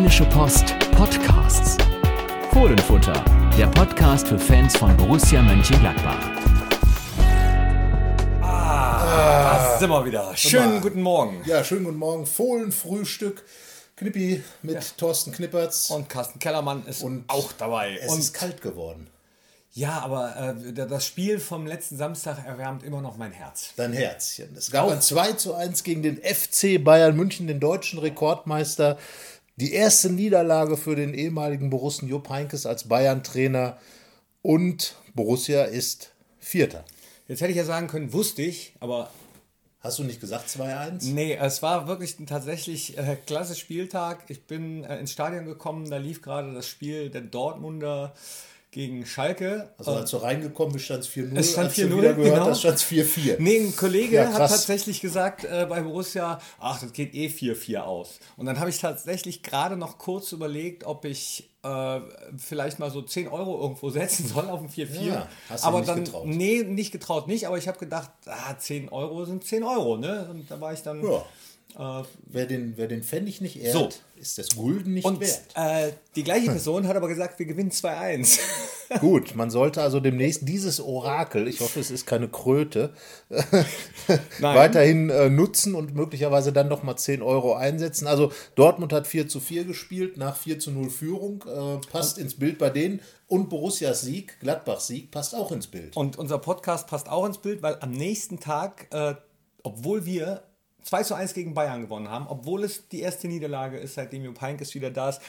Rheinische Post Podcasts. Fohlenfutter, der Podcast für Fans von Borussia Mönchengladbach. Da sind wir wieder. Schönen guten Morgen. Ja, schönen guten Morgen. Fohlenfrühstück. Knippi mit Thorsten Knippertz. Und Carsten Kellermann ist Und auch dabei. es Und ist kalt geworden. ja, aber äh, das Spiel vom letzten Samstag erwärmt immer noch mein Herz. Dein Herzchen. Es gab Auch. ein 2 zu 1 gegen den FC Bayern München, den deutschen Rekordmeister. Die erste Niederlage für den ehemaligen Borussen Jupp Heynckes als Bayern-Trainer. Und Borussia ist Vierter. Jetzt hätte ich ja sagen können, wusste ich, aber Hast du nicht gesagt 2-1? nee, es war wirklich ein tatsächlich äh, klasse Spieltag. Ich bin äh, ins Stadion gekommen, da lief gerade das Spiel der Dortmunder gegen Schalke. Also als du reingekommen bist, stand es 4-0. Es stand als du 4-0, wieder gehört genau. stand es 4-4. Nee, ein Kollege Ja, hat tatsächlich gesagt äh, bei Borussia, ach, das geht eh 4-4 aus. Und dann habe ich tatsächlich gerade noch kurz überlegt, ob ich äh, vielleicht mal so 10 Euro irgendwo setzen soll auf ein 4-4. Ja, hast du aber nicht dann, getraut. nee, nicht getraut nicht, aber ich habe gedacht, ah, 10 Euro sind 10 Euro, ne? Und da war ich dann... Ja. Äh, Wer den, wer den Pfennig nicht ehrt, So. ist das Gulden nicht und wert. äh, die gleiche Person hat aber gesagt, wir gewinnen 2-1. Gut, man sollte also demnächst dieses Orakel, ich hoffe, es ist keine Kröte, weiterhin äh, nutzen und möglicherweise dann noch mal 10 Euro einsetzen. Also Dortmund hat 4 zu 4 gespielt, nach 4 zu 0 Führung, äh, passt ins Bild bei denen. Und Borussias Sieg, Gladbachs Sieg, passt auch ins Bild. Und unser Podcast passt auch ins Bild, weil am nächsten Tag, äh, obwohl wir 2 zu 1 gegen Bayern gewonnen haben, obwohl es die erste Niederlage ist, seitdem Jupp Heynckes wieder da ist,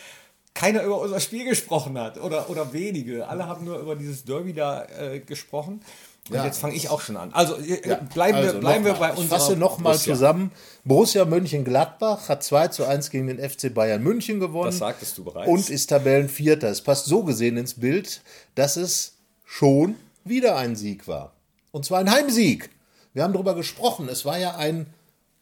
keiner über unser Spiel gesprochen hat oder, oder wenige. Alle haben nur über dieses Derby da äh, gesprochen. Und Ja. jetzt fange ich auch schon an. Also äh, bleiben, Also wir, bleiben wir bei mal. Ich fasse nochmal zusammen. Borussia Mönchengladbach hat 2 zu 1 gegen den FC Bayern München gewonnen. Das sagtest du bereits. Und ist Tabellenvierter. Es passt so gesehen ins Bild, dass es schon wieder ein Sieg war. Und zwar ein Heimsieg. Wir haben darüber gesprochen. Es war ja ein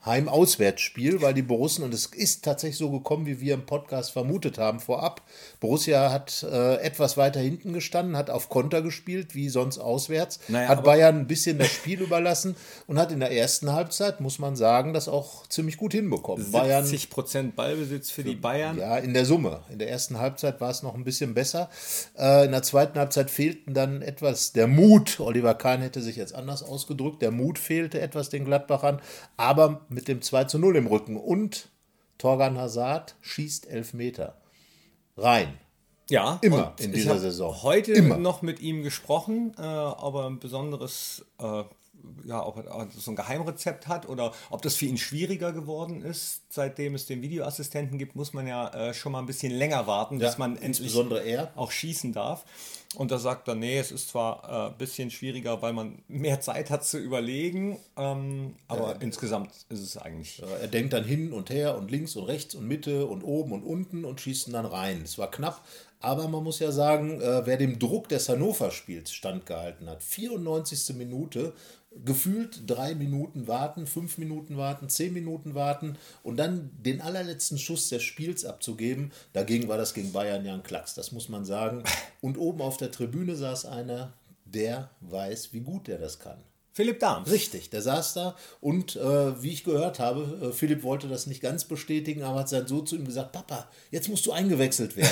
Heim-Auswärtsspiel, weil die Borussen, und es ist tatsächlich so gekommen, wie wir im Podcast vermutet haben vorab. Borussia hat äh, etwas weiter hinten gestanden, hat auf Konter gespielt, wie sonst auswärts, Naja, hat Bayern ein bisschen das Spiel überlassen und hat in der ersten Halbzeit, muss man sagen, das auch ziemlich gut hinbekommen. Bayern 70% Ballbesitz für die Bayern. ja, in der Summe. In der ersten Halbzeit war es noch ein bisschen besser. Äh, in der zweiten Halbzeit fehlten dann etwas der Mut. Oliver Kahn hätte sich jetzt anders ausgedrückt. Der Mut fehlte etwas den Gladbachern, aber mit dem 2 zu 0 im Rücken. Und Torgan Hazard schießt Elfmeter. Rein. Ja, Immer in dieser Saison. Heute Immer. noch mit ihm gesprochen, äh, ob er ein besonderes, äh, ja, ob er so ein Geheimrezept hat oder ob das für ihn schwieriger geworden ist. Seitdem es den Videoassistenten gibt, muss man ja äh, schon mal ein bisschen länger warten, bis Ja, man endlich insbesondere er. auch schießen darf. Und da sagt er, nee, es ist zwar äh, ein bisschen schwieriger, weil man mehr Zeit hat zu überlegen, ähm, aber insgesamt ist es eigentlich Äh, Er denkt dann hin und her und links und rechts und Mitte und oben und unten und schießt dann rein. Es war knapp, aber man muss ja sagen, äh, wer dem Druck des Hannover-Spiels standgehalten hat, 94. Minute, gefühlt drei Minuten warten, fünf Minuten warten, zehn Minuten warten und dann den allerletzten Schuss des Spiels abzugeben, dagegen war das gegen Bayern ja ein Klacks, das muss man sagen. Und oben auf der Tribüne saß einer, der weiß, wie gut er das kann. Philipp Dahm. Richtig, der saß da und äh, wie ich gehört habe, äh, Philipp wollte das nicht ganz bestätigen, aber hat dann so zu ihm gesagt, Papa, jetzt musst du eingewechselt werden.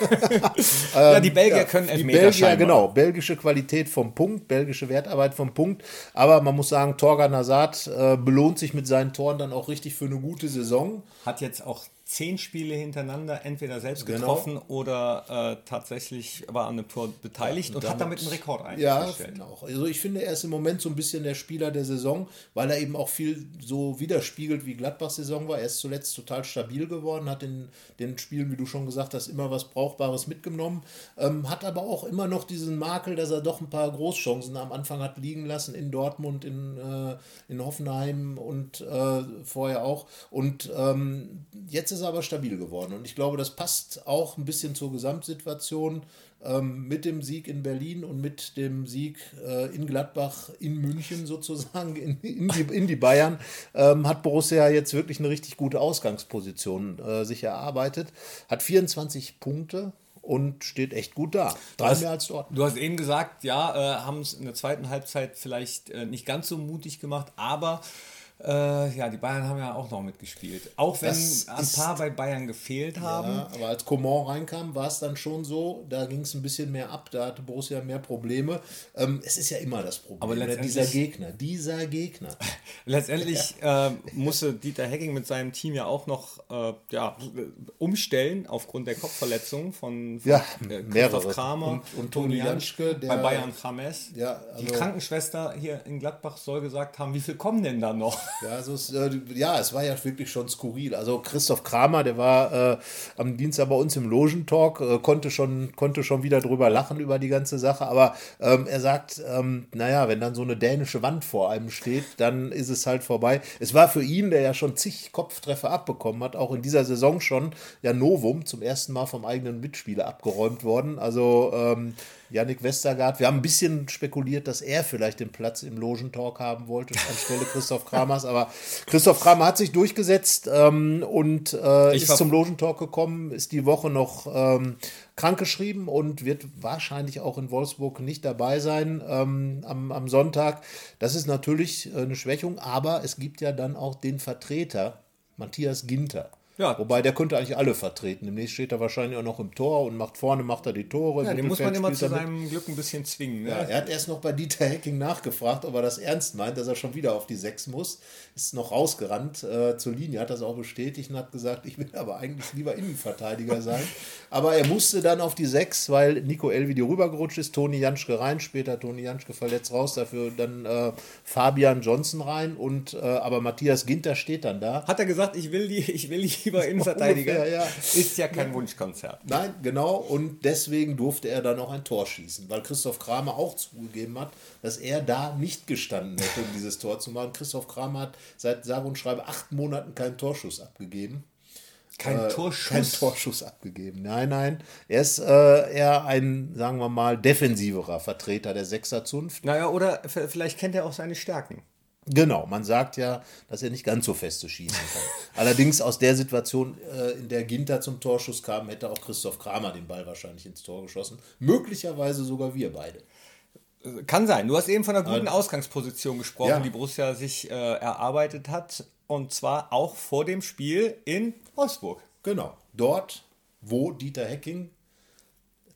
ja, die Belgier können Die Elfmeter Belgier, scheinbar. genau, belgische Qualität vom Punkt, belgische Wertarbeit vom Punkt, aber man muss sagen, Torgan Hazard äh, belohnt sich mit seinen Toren dann auch richtig für eine gute Saison. hat jetzt auch zehn Spiele hintereinander entweder selbst Genau. getroffen oder äh, tatsächlich war an einem Tor beteiligt und, hat damit einen Rekord Ja, eingestellt. genau. Also ich finde, er ist im Moment so ein bisschen der Spieler der Saison, weil er eben auch viel so widerspiegelt, wie Gladbachs Saison war. Er ist zuletzt total stabil geworden, hat in den Spielen, wie du schon gesagt hast, immer was Brauchbares mitgenommen, ähm, hat aber auch immer noch diesen Makel, dass er doch ein paar Großchancen am Anfang hat liegen lassen in Dortmund, in, äh, in Hoffenheim und äh, vorher auch. Und ähm, jetzt ist er aber stabil geworden. Und ich glaube, das passt auch ein bisschen zur Gesamtsituation ähm, mit dem Sieg in Berlin und mit dem Sieg äh, in Gladbach, in München sozusagen, in, in, die, in die Bayern, ähm, hat Borussia jetzt wirklich eine richtig gute Ausgangsposition äh, sich erarbeitet. Hat 24 Punkte und steht echt gut da. Drei mehr als Dortmund. Du hast eben gesagt, ja, äh, haben es in der zweiten Halbzeit vielleicht äh, nicht ganz so mutig gemacht, aber Äh, ja, die Bayern haben ja auch noch mitgespielt. Auch wenn Das ein paar bei Bayern gefehlt haben. Ja, aber als Coman reinkam, war es dann schon so, da ging es ein bisschen mehr ab, da hatte Borussia mehr Probleme. Ähm, es ist ja immer das Problem. Aber letztendlich- dieser Gegner, dieser Gegner. Letztendlich äh, musste Dieter Hecking mit seinem Team ja auch noch äh, ja, umstellen aufgrund der Kopfverletzung von, von Ja, äh. Christoph Kramer Und- und Toni Janschke, der- bei Bayern James. Ja, Die also- Krankenschwester hier in Gladbach soll gesagt haben, wie viel kommen denn da noch? Ja, also es, äh, ja, es war ja wirklich schon skurril. Also Christoph Kramer, der war äh, am Dienstag bei uns im Logentalk, äh, konnte, schon, konnte schon wieder drüber lachen über die ganze Sache. Aber ähm, er sagt, ähm, naja, wenn dann so eine dänische Wand vor einem steht, dann ist es halt vorbei. Es war für ihn, der ja schon zig Kopftreffer abbekommen hat, auch in dieser Saison schon, ja Novum zum ersten Mal vom eigenen Mitspieler abgeräumt worden. Also ähm, Yannick Westergaard, wir haben ein bisschen spekuliert, dass er vielleicht den Platz im Logentalk haben wollte anstelle Christoph Kramers, aber Christoph Kramer hat sich durchgesetzt ähm, und äh, ist zum Logentalk gekommen, ist die Woche noch ähm, krankgeschrieben und wird wahrscheinlich auch in Wolfsburg nicht dabei sein ähm, am, am Sonntag. Das ist natürlich äh, eine Schwächung, aber es gibt ja dann auch den Vertreter, Matthias Ginter. Ja. Wobei der könnte eigentlich alle vertreten. Demnächst steht er wahrscheinlich auch noch im Tor und macht vorne macht er die Tore. Ja, den muss man immer zu spielt er mit. seinem Glück ein bisschen zwingen. Ne? Ja, er hat erst noch bei Dieter Hecking nachgefragt, ob er das ernst meint, dass er schon wieder auf die Sechs muss. Ist noch rausgerannt äh, zur Linie, hat das auch bestätigt und hat gesagt, ich will aber eigentlich lieber Innenverteidiger sein. Aber er musste dann auf die Sechs, weil Nico Elvidi rübergerutscht ist, Toni Janschke rein, später Toni Janschke verletzt raus, dafür dann äh, Fabian Johnson rein und äh, aber Matthias Ginter steht dann da. Hat er gesagt, ich will, die, ich will lieber Innenverteidiger? ungefähr, ja. Ist ja kein Wunschkonzert. Nein, genau. Und deswegen durfte er dann auch ein Tor schießen, weil Christoph Kramer auch zugegeben hat, dass er da nicht gestanden hätte, um dieses Tor zu machen. Christoph Kramer hat seit sage und schreibe acht Monaten keinen Torschuss abgegeben. Kein Äh, Torschuss. Kein Torschuss abgegeben. Nein, nein. Er ist äh, eher ein, sagen wir mal, defensiverer Vertreter der Sechserzunft. Naja, oder vielleicht kennt er auch seine Stärken. Genau, man sagt ja, dass er nicht ganz so feste schießen kann. Allerdings aus der Situation, äh, in der Ginter zum Torschuss kam, hätte auch Christoph Kramer den Ball wahrscheinlich ins Tor geschossen. Möglicherweise sogar wir beide. Kann sein. Du hast eben von einer guten Ausgangsposition gesprochen, Ja. die Borussia sich äh, erarbeitet hat. Und zwar auch vor dem Spiel in Wolfsburg. Genau, dort, wo Dieter Hecking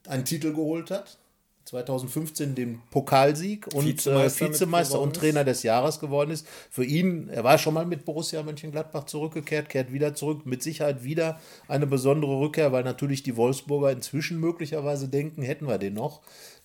einen Titel geholt hat. 2015 den Pokalsieg und Vizemeister äh, Vizemeister und Trainer des Jahres geworden ist. Für ihn, er war schon mal mit Borussia Mönchengladbach zurückgekehrt, kehrt wieder zurück. Mit Sicherheit wieder eine besondere Rückkehr, weil natürlich die Wolfsburger inzwischen möglicherweise denken, hätten wir den noch.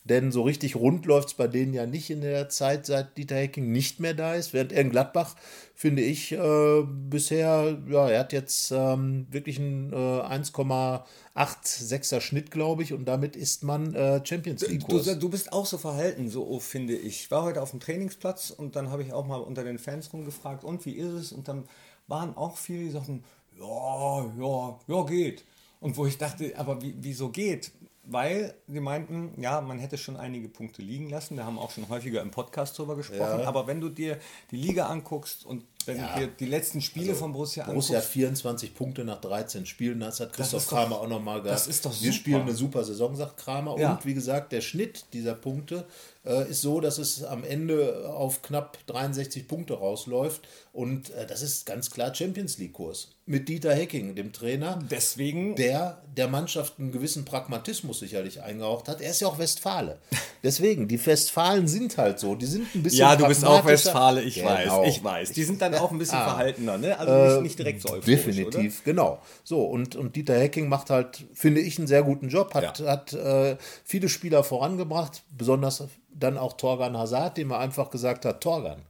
Denn so richtig rund läuft es bei denen ja nicht in der Zeit, seit Dieter Hecking nicht mehr da ist. Während er in Gladbach, finde ich, äh, bisher, ja, er hat jetzt ähm, wirklich einen äh, 1,86er Schnitt, glaube ich, und damit ist man äh, Champions League. Du, du bist auch so verhalten, so oh, finde ich. Ich war heute auf dem Trainingsplatz und dann habe ich auch mal unter den Fans rumgefragt, und wie ist es? Und dann waren auch viele, die sagten, ja, ja, ja, geht. Und wo ich dachte, aber wie, wieso geht? Weil sie meinten, ja, man hätte schon einige Punkte liegen lassen. Wir haben auch schon häufiger im Podcast drüber gesprochen. Ja. Aber wenn du dir die Liga anguckst und wenn Ja. du dir die letzten Spiele von Borussia Borussia hat anguckst, 24 Punkte nach 13 Spielen. Das hat Christoph ist doch- Kramer auch nochmal gesagt. das ist doch Wir super. spielen eine super Saison, sagt Kramer. Ja. Und wie gesagt, der Schnitt dieser Punkte äh, ist so, dass es am Ende auf knapp 63 Punkte rausläuft. Und äh, das ist ganz klar Champions League-Kurs. Mit Dieter Hecking, dem Trainer, deswegen der der Mannschaft einen gewissen Pragmatismus sicherlich eingehaucht hat. Er ist ja auch Westfale. Deswegen, die Westfalen sind halt so. Die sind ein bisschen Ja, du bist auch. Westfale, ich Genau. weiß, ich weiß. Die sind dann auch ein bisschen Ah. verhaltener, ne? Also nicht, nicht direkt so euphorisch, Definitiv, genau. So, und, und Dieter Hecking macht halt, finde ich, einen sehr guten Job, hat, Ja. hat äh, viele Spieler vorangebracht, besonders dann auch Torgan Hazard, dem er einfach gesagt hat, Torgan,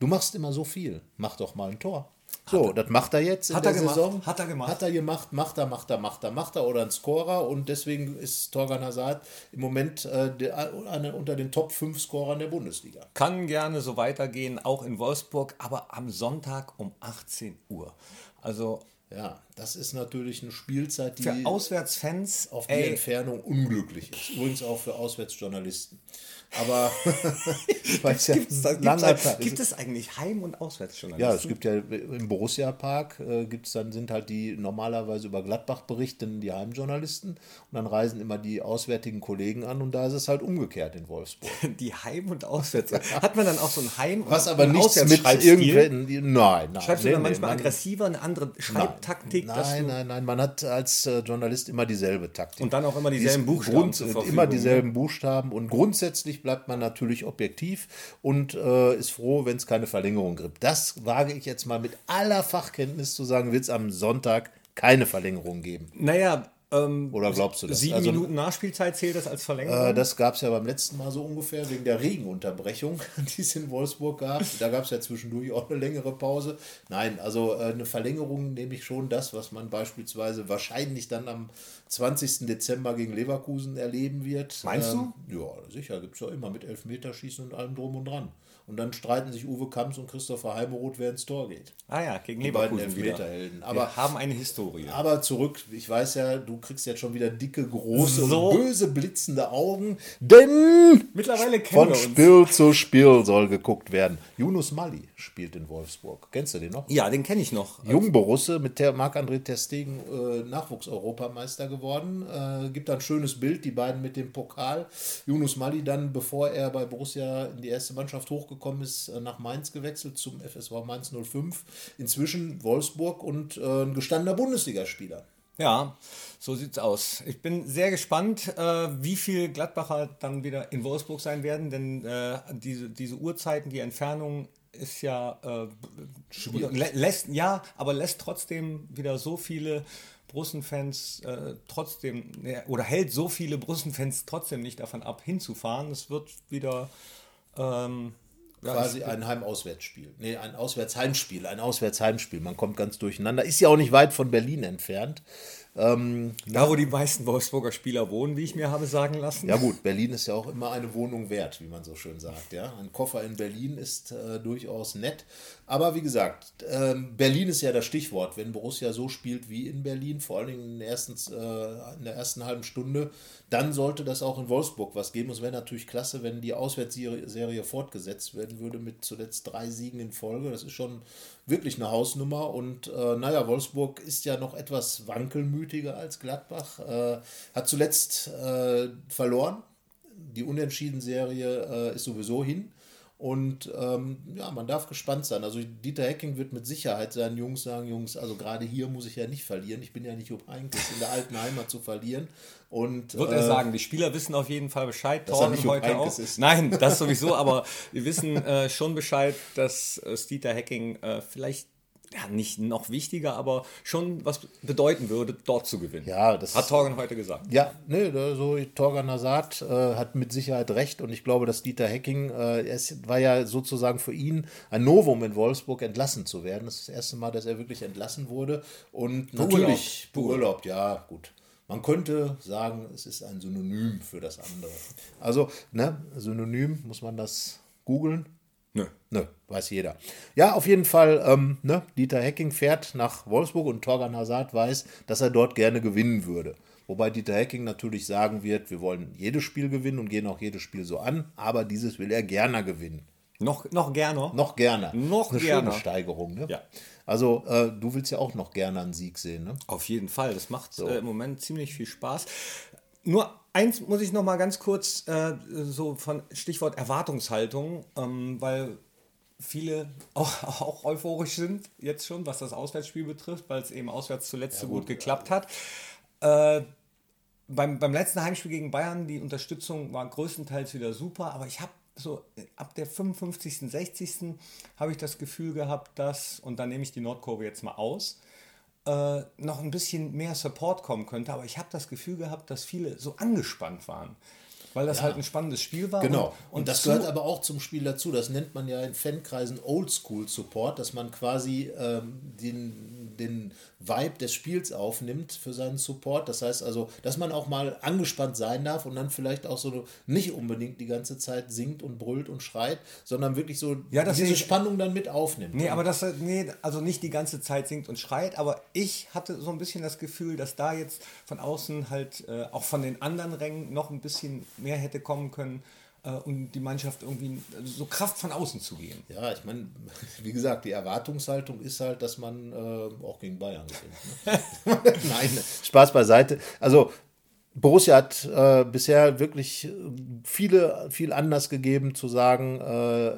du machst immer so viel, mach doch mal ein Tor. So, das macht er jetzt in Hat der er gemacht, Saison. hat er gemacht. Hat er gemacht, macht er, macht er, macht er, macht er oder ein Scorer und deswegen ist Torgan Hazard im Moment äh, der, einer unter den Top 5 Scorern der Bundesliga. Kann gerne so weitergehen, auch in Wolfsburg, aber am Sonntag um 18 Uhr. Also Ja, das ist natürlich eine Spielzeit, die Für Auswärtsfans, auf die ey, Entfernung unglücklich ist. Übrigens auch für Auswärtsjournalisten. Aber weil es ja gibt's, da, ein gibt's, gibt es eigentlich Heim- und Auswärtsjournalisten? Ja, es gibt ja im Borussia Park äh, gibt's dann sind halt die normalerweise über Gladbach berichten die Heimjournalisten und dann reisen immer die auswärtigen Kollegen an und da ist es halt umgekehrt in Wolfsburg. die Heim- und Auswärts. Hat man dann auch so ein Heim- und Was aber ein nichts mit irgendwelchen nein, nein. Schreibst du nee, dann nee, manchmal man- aggressiver, eine andere Schreibtaktik? Nein, du, nein, nein, man hat als äh, Journalist immer dieselbe Taktik. Und dann auch immer Die dieselben ist Buchstaben Grund, zur Verfügung, Immer ne? dieselben Buchstaben und grundsätzlich bleibt man natürlich objektiv und äh, ist froh, wenn es keine Verlängerung gibt. Das wage ich jetzt mal mit aller Fachkenntnis zu sagen, wird es am Sonntag keine Verlängerung geben. Naja, ähm, Oder glaubst du das? sieben Also- Minuten Nachspielzeit zählt das als Verlängerung? Äh, das gab es ja beim letzten Mal so ungefähr wegen der Regenunterbrechung, die es in Wolfsburg gab. Da gab es ja zwischendurch auch eine längere Pause. Nein, also äh, eine Verlängerung nehme ich schon das, was man beispielsweise wahrscheinlich dann am 20. Dezember gegen Leverkusen erleben wird. Meinst du? Ja, sicher, gibt es ja immer mit Elfmeterschießen und allem drum und dran. Und dann streiten sich Uwe Kamps und Christopher Heimeroth, wer ins Tor geht. ah ja, gegen Die beiden Leverkusen wieder. Elfmeterhelden. Wir Aber haben eine Historie. aber zurück, ich weiß ja, du kriegst jetzt schon wieder dicke, große So. und böse blitzende Augen, denn Mittlerweile kennen von wir uns. Spiel zu Spiel soll geguckt werden. Yunus Mali spielt in Wolfsburg. Kennst du den noch? Ja, den kenne ich noch. Jungborusse mit Marc-André Ter Stegen äh, Nachwuchseuropameister geworden. Äh, gibt da ein schönes Bild, die beiden mit dem Pokal. Yunus Mali dann, bevor er bei Borussia in die erste Mannschaft hochgekommen ist, äh, nach Mainz gewechselt zum FSV Mainz 05. Inzwischen Wolfsburg und äh, ein gestandener Bundesligaspieler. Ja, so sieht's aus. Ich bin sehr gespannt, äh, wie viel Gladbacher dann wieder in Wolfsburg sein werden, denn äh, diese, diese Uhrzeiten, die Entfernung ist ja äh, lä lässt ja, aber lässt trotzdem wieder so viele Brussenfans äh, trotzdem ne, oder hält so viele Brussenfans trotzdem nicht davon ab, hinzufahren. Es wird wieder ähm, ja, Quasi ein Heim-Auswärtsspiel. Nee, ein Auswärtsheimspiel. Ein Auswärtsheimspiel. Man kommt ganz durcheinander. Ist ja auch nicht weit von Berlin entfernt. Ähm, da, wo die meisten Wolfsburger Spieler wohnen, wie ich mir habe sagen lassen. Ja gut, Berlin ist ja auch immer eine Wohnung wert, wie man so schön sagt. Ja? Ein Koffer in Berlin ist äh, durchaus nett. Aber wie gesagt, ähm, Berlin ist ja das Stichwort. Wenn Borussia so spielt wie in Berlin, vor allen Dingen in der ersten, äh, in der ersten halben Stunde, dann sollte das auch in Wolfsburg was geben. Es wäre natürlich klasse, wenn die Auswärtsserie Serie fortgesetzt werden würde mit zuletzt drei Siegen in Folge. Das ist schon wirklich eine Hausnummer. Und äh, naja, Wolfsburg ist ja noch etwas wankelmütiger als Gladbach. Äh, hat zuletzt äh, verloren. Die Unentschieden-Serie äh, ist sowieso hin. Und ähm, ja, man darf gespannt sein. Also Dieter Hecking wird mit Sicherheit seinen Jungs sagen, Jungs, also gerade hier muss ich ja nicht verlieren. Ich bin ja nicht Jupp Heynckes in der alten Heimat zu verlieren. Und Wird äh, er sagen, die Spieler wissen auf jeden Fall Bescheid, Dass Torben heute auch. Ist. Nein, das sowieso, aber wir wissen äh, schon Bescheid, dass äh, Dieter Hacking äh, vielleicht ja, nicht noch wichtiger, aber schon was bedeuten würde, dort zu gewinnen. Ja, das- hat Torgen heute gesagt. Ja, ne, da- so Torgan Hazard äh, hat mit Sicherheit recht und ich glaube, dass Dieter Hecking, äh, es war ja sozusagen für ihn ein Novum in Wolfsburg entlassen zu werden. Das ist das erste Mal, dass er wirklich entlassen wurde und natürlich beurlaubt, ja, gut. Man könnte sagen, es ist ein Synonym für das andere. Also, ne, Synonym, muss man das googeln? Nö. Nö, weiß jeder. Ja, auf jeden Fall, ähm, ne, Dieter Hecking fährt nach Wolfsburg und Torgan Hazard weiß, dass er dort gerne gewinnen würde. Wobei Dieter Hecking natürlich sagen wird, wir wollen jedes Spiel gewinnen und gehen auch jedes Spiel so an, aber dieses will er gerne gewinnen. Noch, noch gerne. Noch gerne. Noch Eine gerne. schöne Steigerung, ne? Ja. Also, äh, du willst ja auch noch gerne einen Sieg sehen, ne? Auf jeden Fall. Das macht äh, im Moment ziemlich viel Spaß. Nur eins muss ich noch mal ganz kurz äh, so von Stichwort Erwartungshaltung, ähm, weil viele auch, auch euphorisch sind jetzt schon, was das Auswärtsspiel betrifft, weil es eben auswärts zuletzt so gut geklappt hat. Äh, beim, beim letzten Heimspiel gegen Bayern, die Unterstützung war größtenteils wieder super, aber ich habe so ab der 55., 60. habe ich das Gefühl gehabt, dass, und dann nehme ich die Nordkurve jetzt mal aus, äh, noch ein bisschen mehr Support kommen könnte, aber ich habe das Gefühl gehabt, dass viele so angespannt waren, weil das halt ein spannendes Spiel war. Genau. Und, das zu- gehört aber auch zum Spiel dazu. Das nennt man ja in Fankreisen Oldschool Support, dass man quasi ähm, den, den Vibe des Spiels aufnimmt für seinen Support. Das heißt also, dass man auch mal angespannt sein darf und dann vielleicht auch so nicht unbedingt die ganze Zeit singt und brüllt und schreit, sondern wirklich so Ja, das diese ich- Spannung dann mit aufnimmt. Nee, aber das, nee, also nicht die ganze Zeit singt und schreit, aber ich hatte so ein bisschen das Gefühl, dass da jetzt von außen halt äh, auch von den anderen Rängen noch ein bisschen mehr hätte kommen können, äh, um die Mannschaft irgendwie so Kraft von außen zu geben. Ja, ich meine, wie gesagt, die Erwartungshaltung ist halt, dass man äh, auch gegen Bayern gewinnt. Ne? Nein, Spaß beiseite. Also Borussia hat äh, bisher wirklich viele, viel Anlass gegeben zu sagen, äh,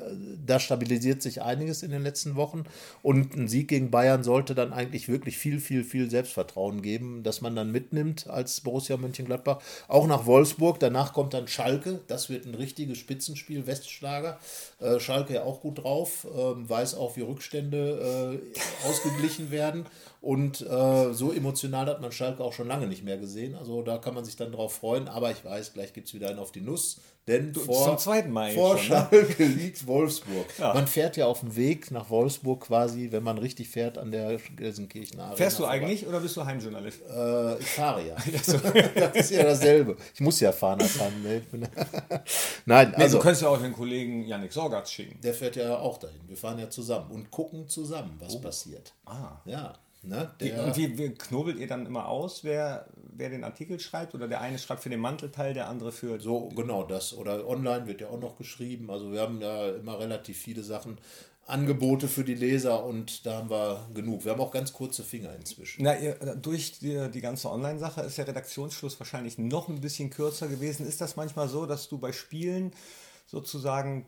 da stabilisiert sich einiges in den letzten Wochen und ein Sieg gegen Bayern sollte dann eigentlich wirklich viel, viel, viel Selbstvertrauen geben, dass man dann mitnimmt als Borussia Mönchengladbach. Auch nach Wolfsburg, danach kommt dann Schalke, das wird ein richtiges Spitzenspiel, Westschlager. Äh, Schalke ja auch gut drauf, ähm, weiß auch, wie Rückstände äh, ausgeglichen werden. Und äh, so emotional hat man Schalke auch schon lange nicht mehr gesehen. Also da kann man sich dann drauf freuen. Aber ich weiß, gleich gibt es wieder einen auf die Nuss. Denn vor, Mal jetzt vor schon, ne? Schalke liegt Wolfsburg. Man fährt ja auf dem Weg nach Wolfsburg quasi, wenn man richtig fährt, an der Gelsenkirchener Arena. Fährst du vorbei. eigentlich oder bist du Heimjournalist? Äh, ich fahre ja. das ist ja dasselbe. Ich muss ja fahren als Heim. Ich bin- Nein, Nee, also du könntest ja auch den Kollegen Yannick Sorgatz schicken. der fährt ja auch dahin. Wir fahren ja zusammen und gucken zusammen, was passiert. Ah. Ja, ne? Wie, Der, und wie, wie knobelt ihr dann immer aus, wer, wer den Artikel schreibt? Oder der eine schreibt für den Mantelteil, der andere für. So, genau das. Oder online wird ja auch noch geschrieben. Also wir haben ja immer relativ viele Sachen, Angebote für die Leser und da haben wir genug. Wir haben auch ganz kurze Finger inzwischen. Na, ihr, durch die, die ganze Online-Sache ist der Redaktionsschluss wahrscheinlich noch ein bisschen kürzer gewesen. Ist das manchmal so, dass du bei Spielen sozusagen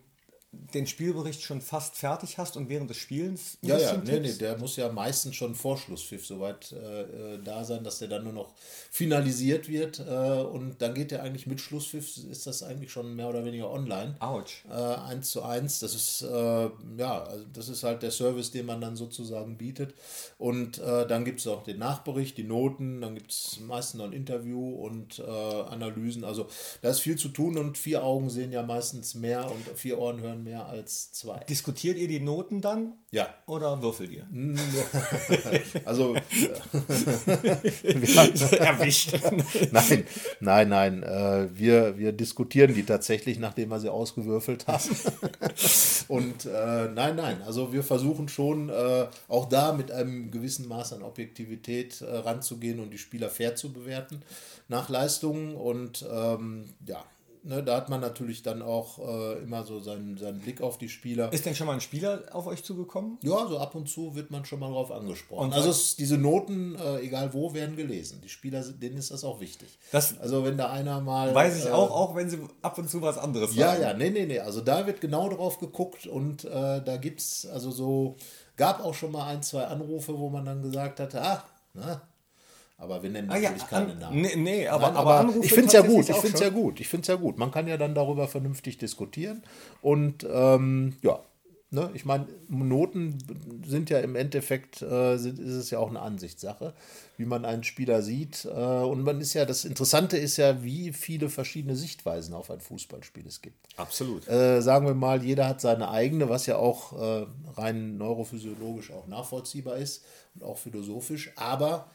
den Spielbericht schon fast fertig hast und während des Spielens Ja, ja, nee, nee, der muss ja meistens schon vor Schlusspfiff soweit äh, äh, da sein, dass der dann nur noch finalisiert wird. Äh, und dann geht der eigentlich mit Schlusspfiff, ist das eigentlich schon mehr oder weniger online. Autsch. Äh, eins zu eins, das ist äh, ja, also das ist halt der Service, den man dann sozusagen bietet. Und äh, dann gibt es auch den Nachbericht, die Noten, dann gibt es meistens noch ein Interview und Analysen. Also da ist viel zu tun und vier Augen sehen ja meistens mehr und vier Ohren hören mehr als zwei. Diskutiert ihr die Noten dann Ja, oder würfelt ihr? also Erwischt. Nein, nein, nein. Äh, wir, wir diskutieren die tatsächlich, nachdem wir sie ausgewürfelt haben. Und äh, nein, nein. Also wir versuchen schon äh, auch da mit einem gewissen Maß an Objektivität äh, ranzugehen und die Spieler fair zu bewerten nach Leistungen. Und ähm, ja, ne, da hat man natürlich dann auch äh, immer so seinen, seinen Blick auf die Spieler. Ist denn schon mal ein Spieler auf euch zugekommen? Ja, so ab und zu wird man schon mal drauf angesprochen. Und also es, diese Noten, äh, egal wo, werden gelesen. Die Spieler, denen ist das auch wichtig. Das also wenn da einer mal... Weiß ich äh, auch, auch wenn sie ab und zu was anderes Ja, sagen. ja, nee, nee, nee. Also da wird genau drauf geguckt und äh, da gibt es also so, gab auch schon mal ein, zwei Anrufe, wo man dann gesagt hatte, ah, na, aber wir nennen Ah ja, natürlich keine an, Namen. nee, nee, aber, Nein, aber, aber Anrufe ich finde es ja gut, ich finde es ja gut, ich finde es ja gut. Man kann ja dann darüber vernünftig diskutieren und ähm, ja, ne, ich meine, Noten sind ja im Endeffekt, äh, sind, ist es ja auch eine Ansichtssache, wie man einen Spieler sieht äh, und man ist ja, das Interessante ist ja, wie viele verschiedene Sichtweisen auf ein Fußballspiel es gibt. Absolut. Äh, sagen wir mal, jeder hat seine eigene, was ja auch äh, rein neurophysiologisch auch nachvollziehbar ist und auch philosophisch, aber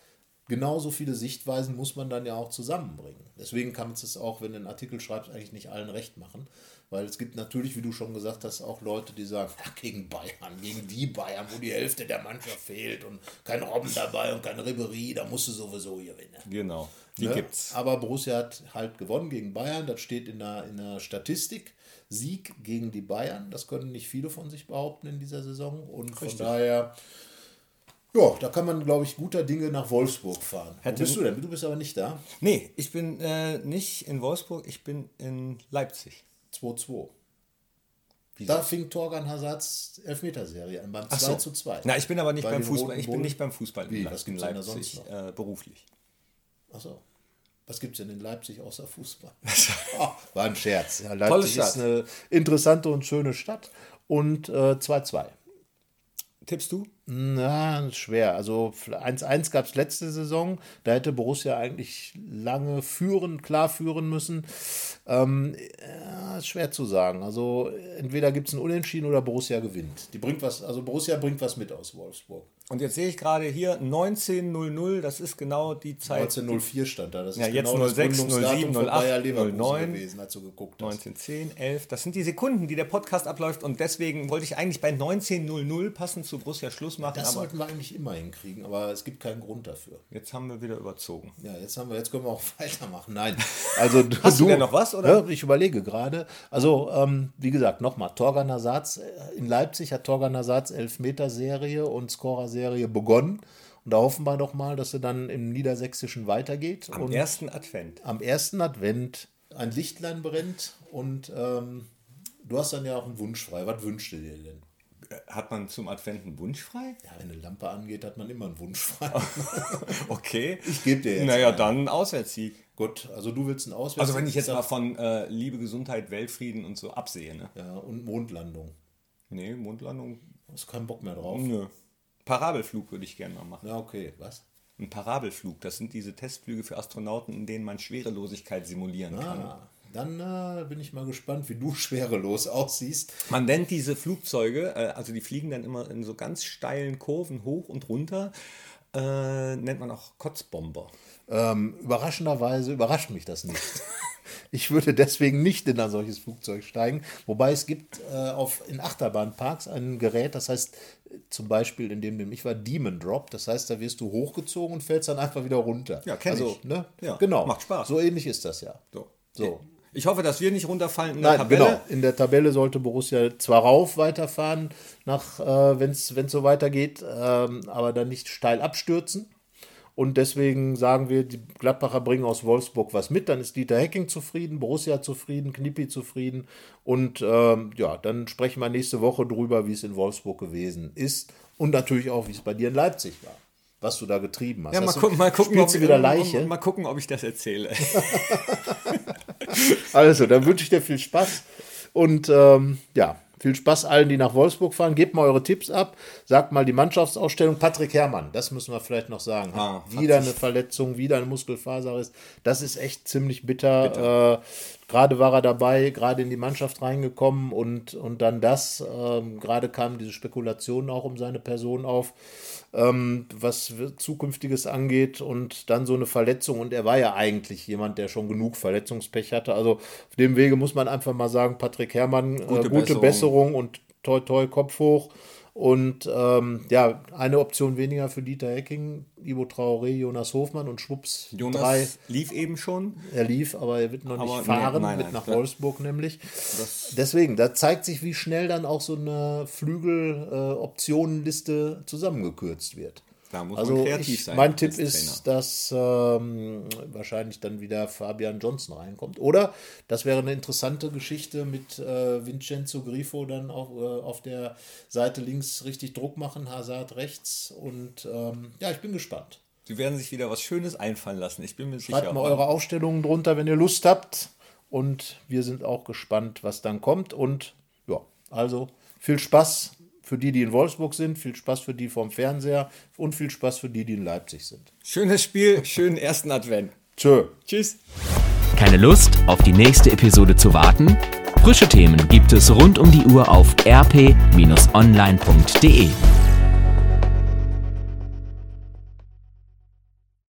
genauso viele Sichtweisen muss man dann ja auch zusammenbringen. Deswegen kann man es auch, wenn du einen Artikel schreibst, eigentlich nicht allen recht machen, weil es gibt natürlich, wie du schon gesagt hast, auch Leute, die sagen, ja, gegen Bayern, gegen die Bayern, wo die Hälfte der Mannschaft fehlt und kein Robben dabei und kein Ribery, da musst du sowieso gewinnen. Genau. Die Ne? gibt's. Aber Borussia hat halt gewonnen gegen Bayern. Das steht in der, in der Statistik. Sieg gegen die Bayern. Das können nicht viele von sich behaupten in dieser Saison. Und von daher, ja, da kann man, glaube ich, guter Dinge nach Wolfsburg fahren. Wo Hätte- bist du denn? Du bist aber nicht da. Nee, ich bin äh, nicht in Wolfsburg, ich bin in Leipzig. 2-2. Da fing Torgan Hazards Elfmeterserie an, beim 2 so. zu 2. Na, ich bin aber nicht Bei beim Fußball. Ich bin nicht beim Fußball Wie, in, was in gibt's denn da Leipzig, sonst noch? äh, beruflich. Achso. Was gibt es denn in Leipzig außer Fußball? Oh, war ein Scherz. Ja, Leipzig ist eine interessante und schöne Stadt. Und äh, 2-2. Tippst du? Na, schwer. Also 1-1 gab es letzte Saison. Da hätte Borussia eigentlich lange führen, klar führen müssen. Ähm, ja, ist schwer zu sagen. Also entweder gibt es ein Unentschieden oder Borussia gewinnt. Die bringt was, also Borussia bringt was mit aus Wolfsburg. Und jetzt sehe ich gerade hier 19.00, das ist genau die Zeit. 1904 stand da. Das Ja, ist jetzt genau 06, das Gründungsdatum 07, von 08, Bayer Leverkusen 09, gewesen, als du geguckt hast. 1910, 11. Das sind die Sekunden, die der Podcast abläuft. Und deswegen wollte ich eigentlich bei 19.00 passend zu Borussia Schluss machen. Das aber sollten wir eigentlich immer hinkriegen, aber es gibt keinen Grund dafür. jetzt haben wir wieder überzogen. Ja, jetzt haben wir, jetzt können wir auch weitermachen. Nein, also du, Hast du denn noch was, oder? Ja, ich überlege gerade. Also ähm, wie gesagt, nochmal Torgan Ersatz äh, in Leipzig hat Torgan Ersatz Elfmeter-Serie und Scorer-Serie begonnen. Und da hoffen wir doch mal, dass sie dann im Niedersächsischen weitergeht. Am und ersten Advent. am ersten Advent ein Lichtlein brennt und ähm, du hast dann ja auch einen Wunsch frei. Was wünschst du dir denn? Hat man zum Advent einen Wunsch frei? Ja, wenn eine Lampe angeht, hat man immer einen Wunsch frei. Okay. Ich gebe dir jetzt Naja, einen. dann Auswärtssieg. Gut, also du willst einen Auswärts. Also wenn ich jetzt mal von äh, Liebe, Gesundheit, Weltfrieden und so absehe, ne? Ja, und Mondlandung. Nee, Mondlandung, Hast keinen Bock mehr drauf. nö. Parabelflug würde ich gerne mal machen. Ja, okay, was? Ein Parabelflug, das sind diese Testflüge für Astronauten, in denen man Schwerelosigkeit simulieren kann. Dann äh, bin ich mal gespannt, wie du schwerelos aussiehst. Man nennt diese Flugzeuge, äh, also die fliegen dann immer in so ganz steilen Kurven hoch und runter, äh, nennt man auch Kotzbomber. Ähm, überraschenderweise überrascht mich das nicht. Ich würde deswegen nicht in ein solches Flugzeug steigen. Wobei es gibt äh, auf, in Achterbahnparks ein Gerät, das heißt äh, zum Beispiel in dem, dem ich war, Demon Drop. Das heißt, da wirst du hochgezogen und fällst dann einfach wieder runter. Ja, kenn also, ich. Ne? Ja, genau. macht Spaß. So ähnlich ist das ja. So. So. Ich hoffe, dass wir nicht runterfallen in der Nein, Tabelle. genau. In der Tabelle sollte Borussia zwar rauf weiterfahren, nach, äh, wenn es so weitergeht, ähm, aber dann nicht steil abstürzen. Und deswegen sagen wir, die Gladbacher bringen aus Wolfsburg was mit. Dann ist Dieter Hecking zufrieden, Borussia zufrieden, Knippi zufrieden. Und ähm, ja, dann sprechen wir nächste Woche drüber, wie es in Wolfsburg gewesen ist. Und natürlich auch, wie es bei dir in Leipzig war. Was du da getrieben hast. Ja, mal Hast gucken, mal gucken, ob, wieder Leiche. Mal gucken, ob ich das erzähle. Also, dann wünsche ich dir viel Spaß und ähm, ja, viel Spaß allen, die nach Wolfsburg fahren. Gebt mal eure Tipps ab. Sagt mal die Mannschaftsausstellung. Patrick Herrmann, das müssen wir vielleicht noch sagen. Ah, wieder eine Verletzung, wieder eine Muskelfaserriss. Das ist echt ziemlich bitter. Äh, gerade war er dabei, gerade in die Mannschaft reingekommen und, und dann das. Ähm, gerade kamen diese Spekulationen auch um seine Person auf ähm, was zukünftiges angeht und dann so eine Verletzung. Und er war ja eigentlich jemand, der schon genug Verletzungspech hatte. Also auf dem Wege muss man einfach mal sagen, Patrick Herrmann, gute, Gute äh, gute Besserung. Besserung. und toi toi Kopf hoch. Und ähm, ja, eine Option weniger für Dieter Hecking, Ivo Traoré, Jonas Hofmann und schwupps Jonas drei. lief eben schon. Er lief, aber er wird noch Aber nicht nee, fahren, nein, mit nein, nach Wolfsburg nämlich. Deswegen, da zeigt sich, wie schnell dann auch so eine Flügel-Optionenliste zusammengekürzt wird. Da muss also man kreativ ich, sein. Mein Tipp ist, dass ähm, wahrscheinlich dann wieder Fabian Johnson reinkommt. Oder das wäre eine interessante Geschichte mit äh, Vincenzo Grifo dann auf, äh, auf der Seite links richtig Druck machen, Hazard rechts. Und ähm, ja, ich bin gespannt. Sie werden sich wieder was Schönes einfallen lassen. Ich bin mir Schreibt sicher. mal eure Aufstellungen drunter, wenn ihr Lust habt. Und wir sind auch gespannt, was dann kommt. Und ja, also viel Spaß für die, die in Wolfsburg sind, viel Spaß für die vom Fernseher und viel Spaß für die, die in Leipzig sind. Schönes Spiel, schönen ersten Advent. Tschö. Tschüss. Keine Lust, auf die nächste Episode zu warten? Frische Themen gibt es rund um die Uhr auf rp-online.de.